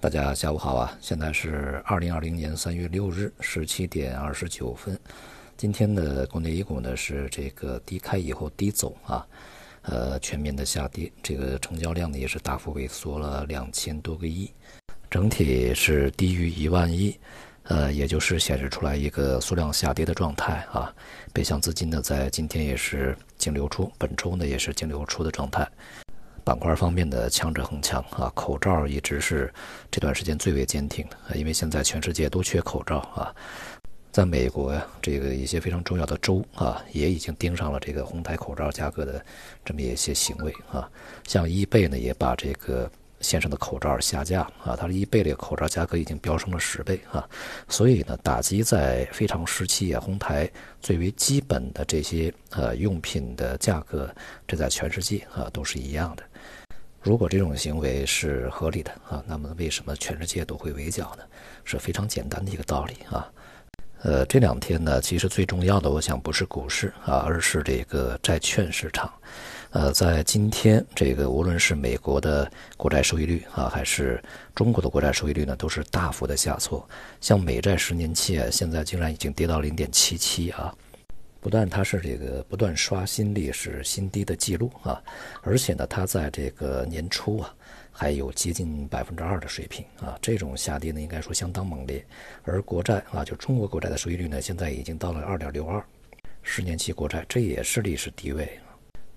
大家下午好啊！现在是二零二零年三月六日十七点二十九分。今天的国内 A 股呢是这个低开以后低走啊，呃，全面的下跌，这个成交量呢也是大幅萎缩了两千多个亿，整体是低于一万亿，呃，也就是显示出来一个缩量下跌的状态啊。北向资金呢在今天也是净流出，本周呢也是净流出的状态。板块方面的强者恒强啊，口罩一直是这段时间最为坚挺的，因为现在全世界都缺口罩啊。在美国呀，这个一些非常重要的州啊，也已经盯上了这个红牌口罩价格的这么一些行为啊。像易贝呢，也把这个先生的口罩下架啊，它的易贝这个口罩价格已经飙升了十倍啊。所以呢，打击在非常时期啊，红台最为基本的这些呃用品的价格，这在全世界啊都是一样的。如果这种行为是合理的啊，那么为什么全世界都会围剿呢？是非常简单的一个道理啊。呃，这两天呢，其实最重要的，我想不是股市啊，而是这个债券市场。呃，在今天这个无论是美国的国债收益率啊，还是中国的国债收益率呢，都是大幅的下挫。像美债十年期啊，现在竟然已经跌到零点七七啊。不但它是这个不断刷新历史新低的记录啊，而且呢，它在这个年初啊，还有接近百分之二的水平啊，这种下跌呢，应该说相当猛烈。而国债啊，就中国国债的收益率呢，现在已经到了二点六二，十年期国债这也是历史低位。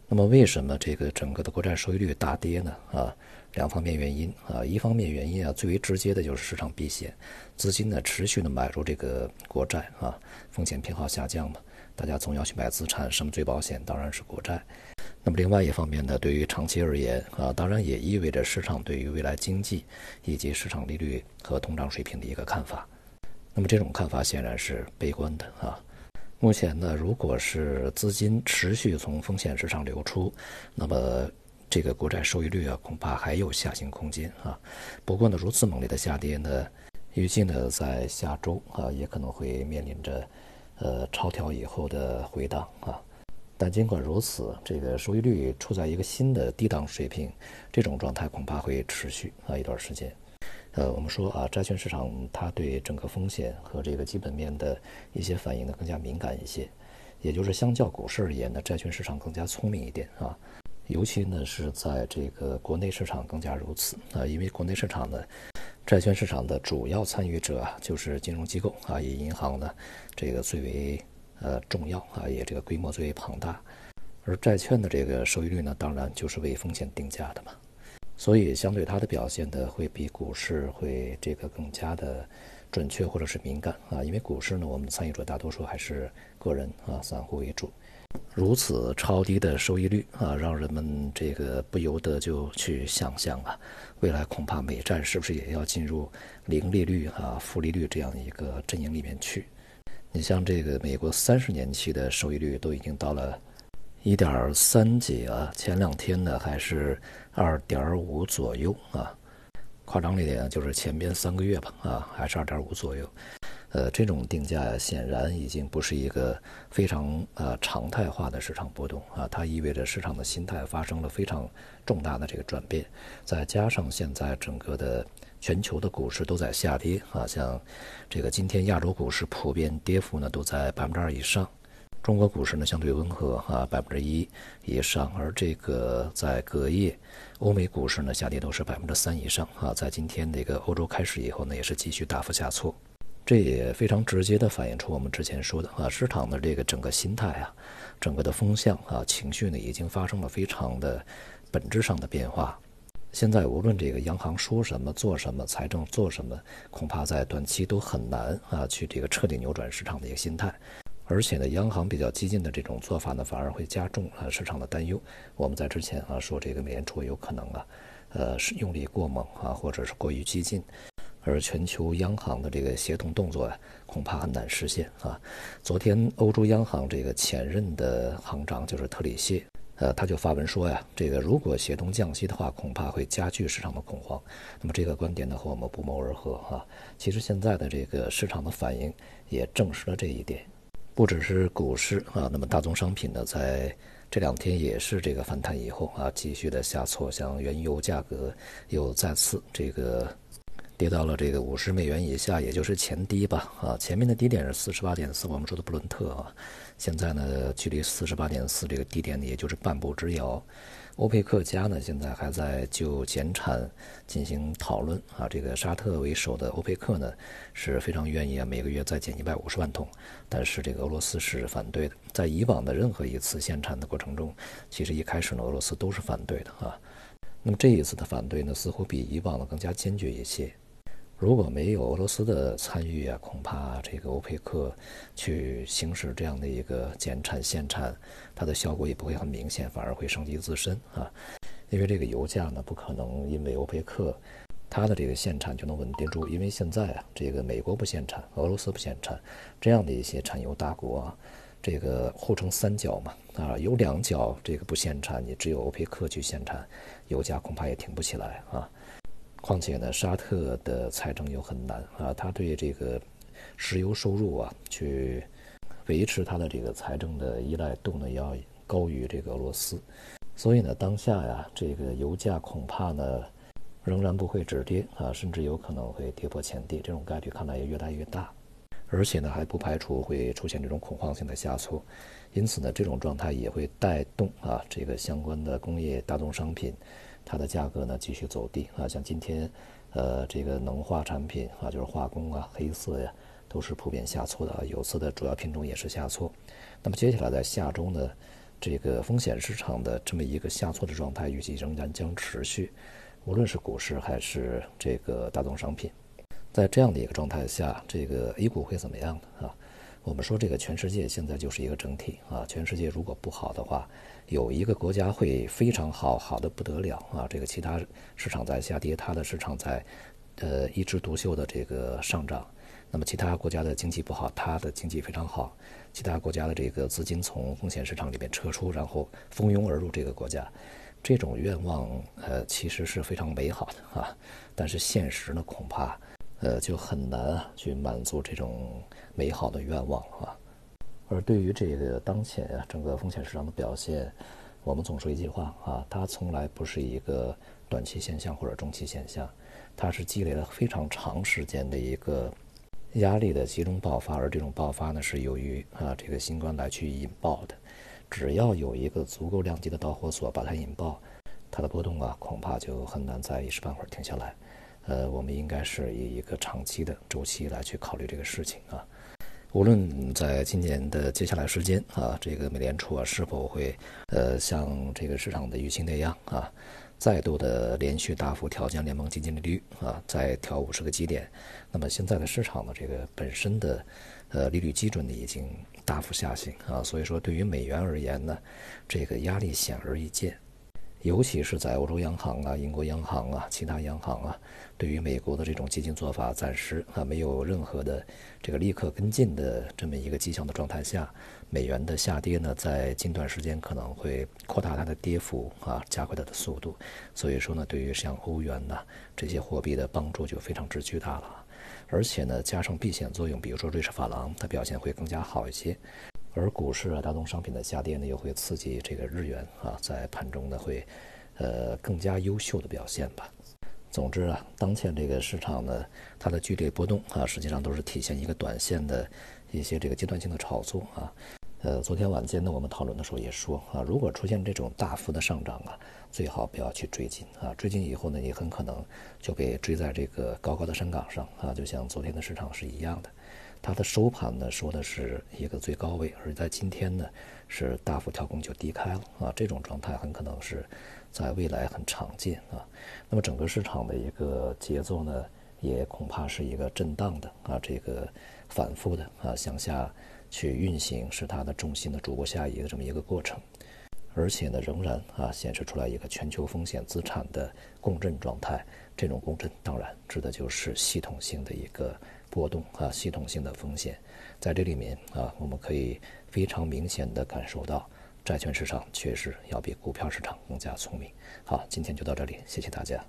那么为什么这个整个的国债收益率大跌呢？啊，两方面原因啊，一方面原因啊，最为直接的就是市场避险，资金呢持续的买入这个国债啊，风险偏好下降嘛。大家总要去买资产，什么最保险？当然是国债。那么另外一方面呢，对于长期而言啊，当然也意味着市场对于未来经济以及市场利率和通胀水平的一个看法。那么这种看法显然是悲观的啊。目前呢，如果是资金持续从风险市场流出，那么这个国债收益率啊，恐怕还有下行空间啊。不过呢，如此猛烈的下跌呢，预计呢在下周啊，也可能会面临着。呃，超调以后的回档啊，但尽管如此，这个收益率处在一个新的低档水平，这种状态恐怕会持续啊一段时间。呃，我们说啊，债券市场它对整个风险和这个基本面的一些反应呢更加敏感一些，也就是相较股市而言呢，债券市场更加聪明一点啊，尤其呢是在这个国内市场更加如此啊，因为国内市场呢。债券市场的主要参与者啊，就是金融机构啊，以银行呢，这个最为呃重要啊，也这个规模最为庞大。而债券的这个收益率呢，当然就是为风险定价的嘛，所以相对它的表现呢，会比股市会这个更加的准确或者是敏感啊，因为股市呢，我们参与者大多数还是个人啊，散户为主。如此超低的收益率啊，让人们这个不由得就去想象啊，未来恐怕美债是不是也要进入零利率啊、负利率这样一个阵营里面去？你像这个美国三十年期的收益率都已经到了一点三几啊，前两天呢还是二点五左右啊，夸张一点就是前边三个月吧啊，还是二点五左右。呃，这种定价显然已经不是一个非常呃常态化的市场波动啊，它意味着市场的心态发生了非常重大的这个转变。再加上现在整个的全球的股市都在下跌啊，像这个今天亚洲股市普遍跌幅呢都在百分之二以上，中国股市呢相对温和啊，百分之一以上，而这个在隔夜欧美股市呢下跌都是百分之三以上啊，在今天这个欧洲开市以后呢也是继续大幅下挫。这也非常直接地反映出我们之前说的啊，市场的这个整个心态啊，整个的风向啊，情绪呢，已经发生了非常的本质上的变化。现在无论这个央行说什么、做什么、财政做什么，恐怕在短期都很难啊，去这个彻底扭转市场的一个心态。而且呢，央行比较激进的这种做法呢，反而会加重啊市场的担忧。我们在之前啊说这个美联储有可能啊，呃是用力过猛啊，或者是过于激进。而全球央行的这个协同动作呀，恐怕很难实现啊。昨天欧洲央行这个前任的行长就是特里谢，呃，他就发文说呀，这个如果协同降息的话，恐怕会加剧市场的恐慌。那么这个观点呢，和我们不谋而合啊。其实现在的这个市场的反应也证实了这一点，不只是股市啊，那么大宗商品呢，在这两天也是这个反弹以后啊，继续的下挫，像原油价格又再次这个。跌到了这个五十美元以下，也就是前低吧。啊，前面的低点是四十八点四，我们说的布伦特啊，现在呢，距离四十八点四这个低点呢，也就是半步之遥。欧佩克家呢，现在还在就减产进行讨论啊。这个沙特为首的欧佩克呢，是非常愿意啊，每个月再减一百五十万桶。但是这个俄罗斯是反对的。在以往的任何一次限产的过程中，其实一开始呢，俄罗斯都是反对的啊。那么这一次的反对呢，似乎比以往的更加坚决一些。如果没有俄罗斯的参与啊，恐怕这个欧佩克去行使这样的一个减产限产，它的效果也不会很明显，反而会伤及自身啊。因为这个油价呢，不可能因为欧佩克它的这个限产就能稳定住，因为现在啊，这个美国不限产，俄罗斯不限产，这样的一些产油大国啊，这个互成三角嘛啊，有两角这个不限产，你只有欧佩克去限产，油价恐怕也挺不起来啊。况且呢，沙特的财政又很难啊，他对这个石油收入啊，去维持他的这个财政的依赖度呢，要高于这个俄罗斯。所以呢，当下呀，这个油价恐怕呢，仍然不会止跌啊，甚至有可能会跌破前低，这种概率看来也越来越大。而且呢，还不排除会出现这种恐慌性的下挫。因此呢，这种状态也会带动啊，这个相关的工业大宗商品。它的价格呢继续走低啊，像今天，呃，这个能化产品啊，就是化工啊、黑色呀，都是普遍下挫的啊。有色的主要品种也是下挫。那么接下来在下周呢，这个风险市场的这么一个下挫的状态预计仍然将持续，无论是股市还是这个大宗商品，在这样的一个状态下，这个 A 股会怎么样呢？啊？我们说这个全世界现在就是一个整体啊，全世界如果不好的话，有一个国家会非常好，好的不得了啊。这个其他市场在下跌，它的市场在，呃一枝独秀的这个上涨。那么其他国家的经济不好，它的经济非常好。其他国家的这个资金从风险市场里面撤出，然后蜂拥而入这个国家，这种愿望呃其实是非常美好的啊。但是现实呢，恐怕。呃，就很难啊去满足这种美好的愿望啊。而对于这个当前啊整个风险市场的表现，我们总说一句话啊，它从来不是一个短期现象或者中期现象，它是积累了非常长时间的一个压力的集中爆发，而这种爆发呢是由于啊这个新冠来去引爆的。只要有一个足够量级的导火索把它引爆，它的波动啊恐怕就很难在一时半会儿停下来。呃，我们应该是以一个长期的周期来去考虑这个事情啊。无论在今年的接下来时间啊，这个美联储啊是否会呃像这个市场的预期那样啊，再度的连续大幅调降联邦基金利率啊，再调五十个基点，那么现在的市场的这个本身的呃利率基准呢已经大幅下行啊，所以说对于美元而言呢，这个压力显而易见。尤其是在欧洲央行啊、英国央行啊、其他央行啊，对于美国的这种激进做法，暂时啊没有任何的这个立刻跟进的这么一个迹象的状态下，美元的下跌呢，在近段时间可能会扩大它的跌幅啊，加快它的速度。所以说呢，对于像欧元呐这些货币的帮助就非常之巨大了。而且呢，加上避险作用，比如说瑞士法郎，它表现会更加好一些。而股市啊，大宗商品的下跌呢，又会刺激这个日元啊，在盘中呢会，呃，更加优秀的表现吧。总之啊，当前这个市场呢，它的剧烈波动啊，实际上都是体现一个短线的一些这个阶段性的炒作啊。呃，昨天晚间呢，我们讨论的时候也说啊，如果出现这种大幅的上涨啊，最好不要去追进啊，追进以后呢，你很可能就被追在这个高高的山岗上啊，就像昨天的市场是一样的。它的收盘呢，说的是一个最高位，而在今天呢，是大幅跳空就低开了啊，这种状态很可能是在未来很常见啊。那么整个市场的一个节奏呢，也恐怕是一个震荡的啊，这个反复的啊向下去运行，是它的重心的逐步下移的这么一个过程，而且呢，仍然啊显示出来一个全球风险资产的共振状态，这种共振当然指的就是系统性的一个。波动啊，系统性的风险，在这里面啊，我们可以非常明显的感受到，债券市场确实要比股票市场更加聪明。好，今天就到这里，谢谢大家。